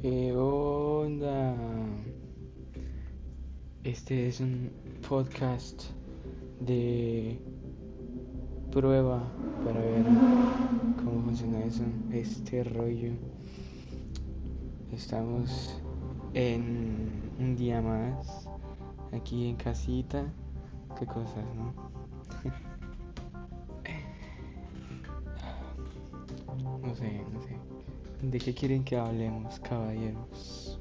¿Qué onda? Este es un podcast de prueba para ver cómo funciona eso, este rollo. Estamos en un día más aquí en casita. Qué cosas, ¿no? ¿De qué quieren que hablemos, caballeros?